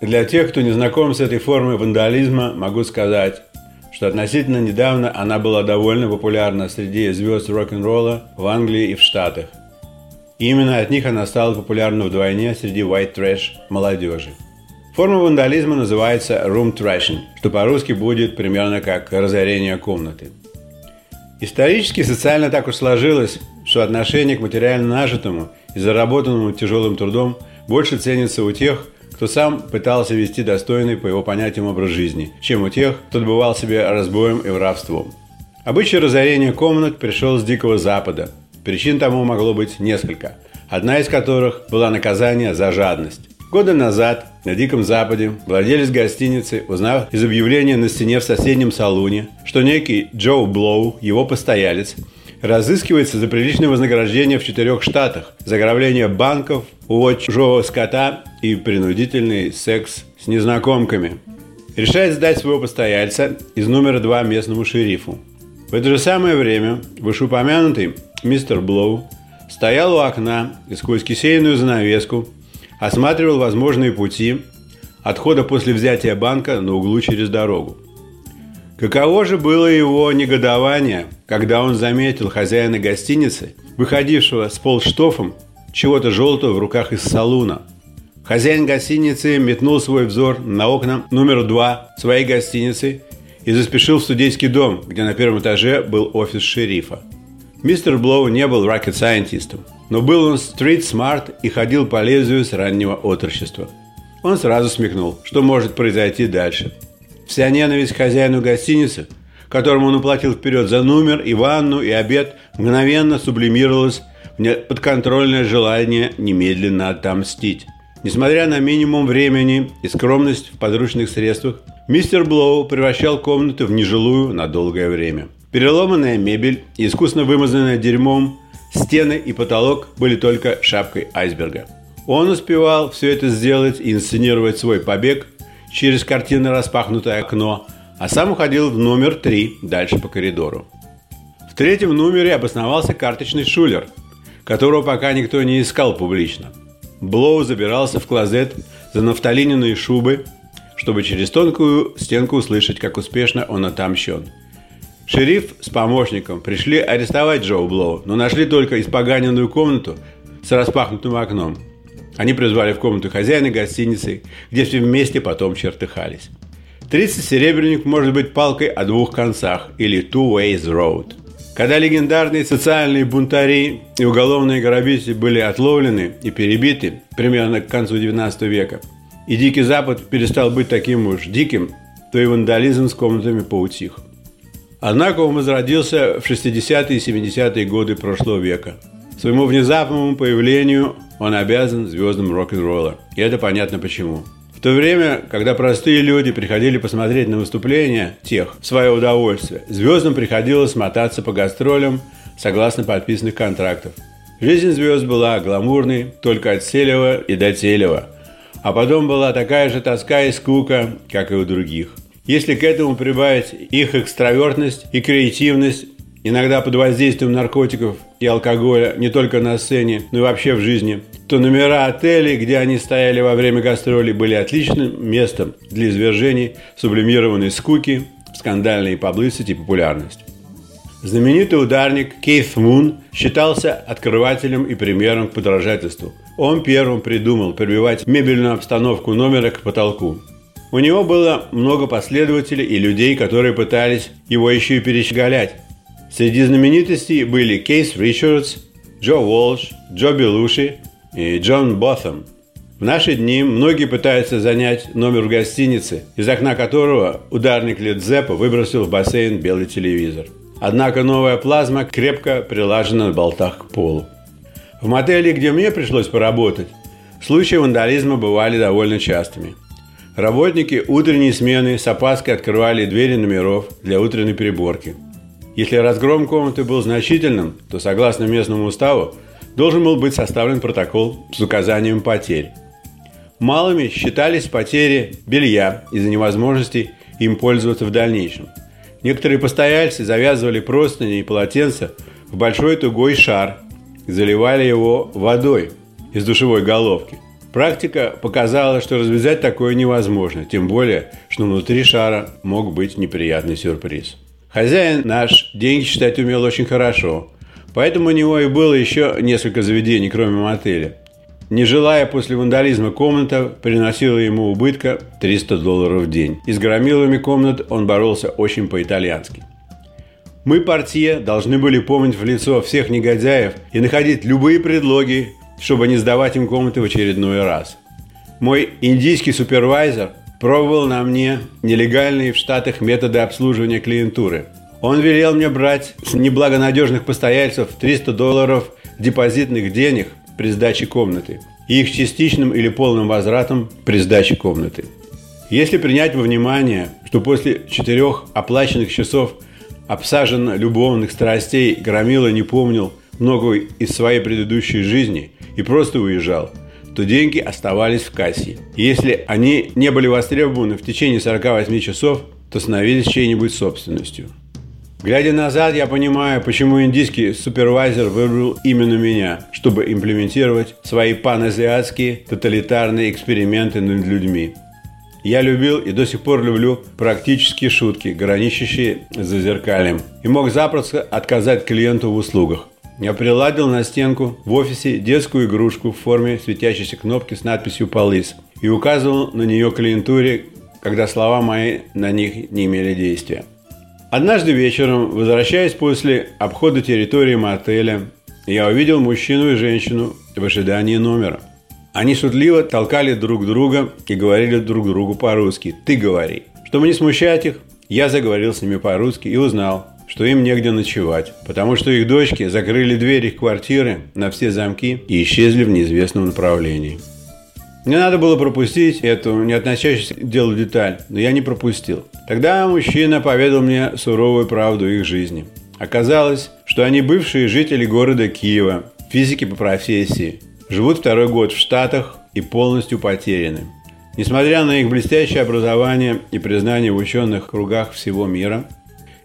Для тех, кто не знаком с этой формой вандализма, могу сказать, что относительно недавно она была довольно популярна среди звезд рок-н-ролла в Англии и в Штатах. И именно от них она стала популярна вдвойне среди white trash молодежи. Форма вандализма называется room trashing, что по-русски будет примерно как разорение комнаты. Исторически социально так уж сложилось, что отношение к материально нажитому и заработанному тяжелым трудом больше ценится у тех, кто сам пытался вести достойный по его понятиям образ жизни, чем у тех, кто добывал себе разбоем и воровством. Обычай разорения комнат пришел с Дикого Запада. Причин тому могло быть несколько, одна из которых была наказание за жадность. Года назад на Диком Западе владелец гостиницы, узнав из объявления на стене в соседнем салуне, что некий Джо Блоу, его постоялец, разыскивается за приличное вознаграждение в четырех штатах, заграбление банков, увод чужого скота и принудительный секс с незнакомками. Решает сдать своего постояльца из номера 2 местному шерифу. В это же самое время вышеупомянутый мистер Блоу стоял у окна и сквозь кисейную занавеску осматривал возможные пути отхода после взятия банка на углу через дорогу. Каково же было его негодование, когда он заметил хозяина гостиницы, выходившего с полштофом чего-то желтого в руках из салуна. Хозяин гостиницы метнул свой взор на окна номер два своей гостиницы и заспешил в студенческий дом, где на первом этаже был офис шерифа. Мистер Блоу не был rocket scientist ом, но был он street smart и ходил по лезвию с раннего отрочества. Он сразу смекнул, что может произойти дальше – Вся ненависть хозяину гостиницы, которому он уплатил вперед за номер и ванну и обед, мгновенно сублимировалась в подконтрольное желание немедленно отомстить. Несмотря на минимум времени и скромность в подручных средствах, мистер Блоу превращал комнату в нежилую на долгое время. Переломанная мебель и искусно вымазанная дерьмом стены и потолок были только шапкой айсберга. Он успевал все это сделать и инсценировать свой побег – через картинно распахнутое окно, а сам уходил в номер три дальше по коридору. В третьем номере обосновался карточный шулер, которого пока никто не искал публично. Блоу забирался в клозет за нафталининые шубы, чтобы через тонкую стенку услышать, как успешно он отомщен. Шериф с помощником пришли арестовать Джоу Блоу, но нашли только испоганенную комнату с распахнутым окном – они призвали в комнату хозяина гостиницы, где все вместе потом чертыхались. 30 серебряник может быть палкой о двух концах или two ways road. Когда легендарные социальные бунтари и уголовные грабители были отловлены и перебиты примерно к концу 19 века, и Дикий Запад перестал быть таким уж диким, то и вандализм с комнатами поутих. Однако он возродился в 60-е и 70-е годы прошлого века. Своему внезапному появлению он обязан звездам рок-н-ролла. И это понятно почему. В то время, когда простые люди приходили посмотреть на выступления тех в свое удовольствие, звездам приходилось мотаться по гастролям согласно подписанных контрактов. Жизнь звезд была гламурной только от Селева и до Телева. А потом была такая же тоска и скука, как и у других. Если к этому прибавить их экстравертность и креативность, иногда под воздействием наркотиков и алкоголя не только на сцене, но и вообще в жизни, то номера отелей, где они стояли во время гастролей, были отличным местом для извержений сублимированной скуки, скандальной паблисити и популярности. Знаменитый ударник Кейт Мун считался открывателем и примером к подражательству. Он первым придумал прибивать мебельную обстановку номера к потолку. У него было много последователей и людей, которые пытались его еще и перещеголять. Среди знаменитостей были Кейс Ричардс, Джо Уолш, Джо Белуши и Джон Боtham. В наши дни многие пытаются занять номер в гостинице, из окна которого ударник Лед Зеппа выбросил в бассейн белый телевизор. Однако новая плазма крепко прилажена на болтах к полу. В мотеле, где мне пришлось поработать, случаи вандализма бывали довольно частыми. Работники утренней смены с опаской открывали двери номеров для утренней переборки – если разгром комнаты был значительным, то согласно местному уставу должен был быть составлен протокол с указанием потерь. Малыми считались потери белья из-за невозможности им пользоваться в дальнейшем. Некоторые постояльцы завязывали простыни и полотенца в большой тугой шар и заливали его водой из душевой головки. Практика показала, что развязать такое невозможно, тем более, что внутри шара мог быть неприятный сюрприз. Хозяин наш деньги считать умел очень хорошо, поэтому у него и было еще несколько заведений, кроме мотеля. Не желая после вандализма комната приносила ему убытка 300 долларов в день. И с громилами комнат он боролся очень по-итальянски. Мы, партия, должны были помнить в лицо всех негодяев и находить любые предлоги, чтобы не сдавать им комнаты в очередной раз. Мой индийский супервайзер пробовал на мне нелегальные в Штатах методы обслуживания клиентуры. Он велел мне брать с неблагонадежных постояльцев 300 долларов депозитных денег при сдаче комнаты и их частичным или полным возвратом при сдаче комнаты. Если принять во внимание, что после четырех оплаченных часов обсажен любовных страстей Громила не помнил многого из своей предыдущей жизни и просто уезжал, то деньги оставались в кассе. Если они не были востребованы в течение 48 часов, то становились чьей-нибудь собственностью. Глядя назад, я понимаю, почему индийский супервайзер выбрал именно меня, чтобы имплементировать свои паназиатские тоталитарные эксперименты над людьми. Я любил и до сих пор люблю практические шутки, граничащие с зазеркальем, и мог запросто отказать клиенту в услугах. Я приладил на стенку в офисе детскую игрушку в форме светящейся кнопки с надписью «Полис» и указывал на нее клиентуре, когда слова мои на них не имели действия. Однажды вечером, возвращаясь после обхода территории мотеля, я увидел мужчину и женщину в ожидании номера. Они шутливо толкали друг друга и говорили друг другу по-русски «ты говори». Чтобы не смущать их, я заговорил с ними по-русски и узнал, что им негде ночевать, потому что их дочки закрыли двери их квартиры на все замки и исчезли в неизвестном направлении. Мне надо было пропустить эту не относящуюся к делу деталь, но я не пропустил. Тогда мужчина поведал мне суровую правду их жизни. Оказалось, что они бывшие жители города Киева, физики по профессии, живут второй год в Штатах и полностью потеряны. Несмотря на их блестящее образование и признание в ученых кругах всего мира,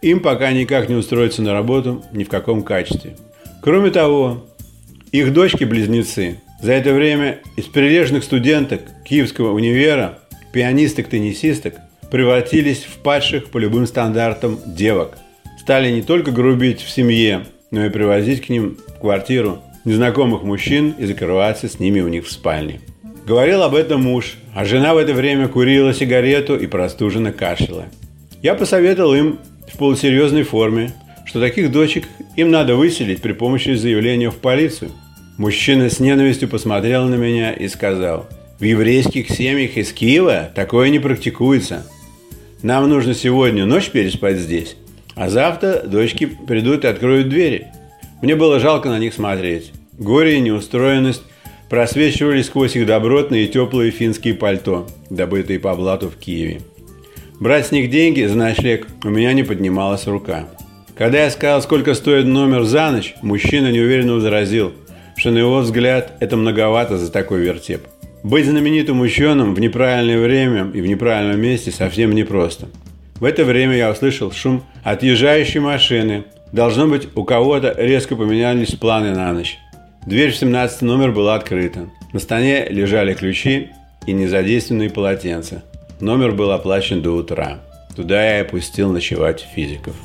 им пока никак не устроиться на работу ни в каком качестве. Кроме того, их дочки-близнецы за это время из прилежных студенток Киевского универа, пианисток-теннисисток, превратились в падших по любым стандартам девок. Стали не только грубить в семье, но и привозить к ним в квартиру незнакомых мужчин и закрываться с ними у них в спальне. Говорил об этом муж, а жена в это время курила сигарету и простуженно кашляла. Я посоветовал им в полусерьезной форме, что таких дочек им надо выселить при помощи заявления в полицию – Мужчина с ненавистью посмотрел на меня и сказал, «В еврейских семьях из Киева такое не практикуется. Нам нужно сегодня ночь переспать здесь, а завтра дочки придут и откроют двери». Мне было жалко на них смотреть. Горе и неустроенность просвечивали сквозь их добротные и теплые финские пальто, добытые по блату в Киеве. Брать с них деньги за ночлег у меня не поднималась рука. Когда я сказал, сколько стоит номер за ночь, мужчина неуверенно возразил – что на его взгляд это многовато за такой вертеп. Быть знаменитым ученым в неправильное время и в неправильном месте совсем непросто. В это время я услышал шум отъезжающей машины. Должно быть, у кого-то резко поменялись планы на ночь. Дверь в 17 номер была открыта. На столе лежали ключи и незадействованные полотенца. Номер был оплачен до утра. Туда я опустил ночевать физиков.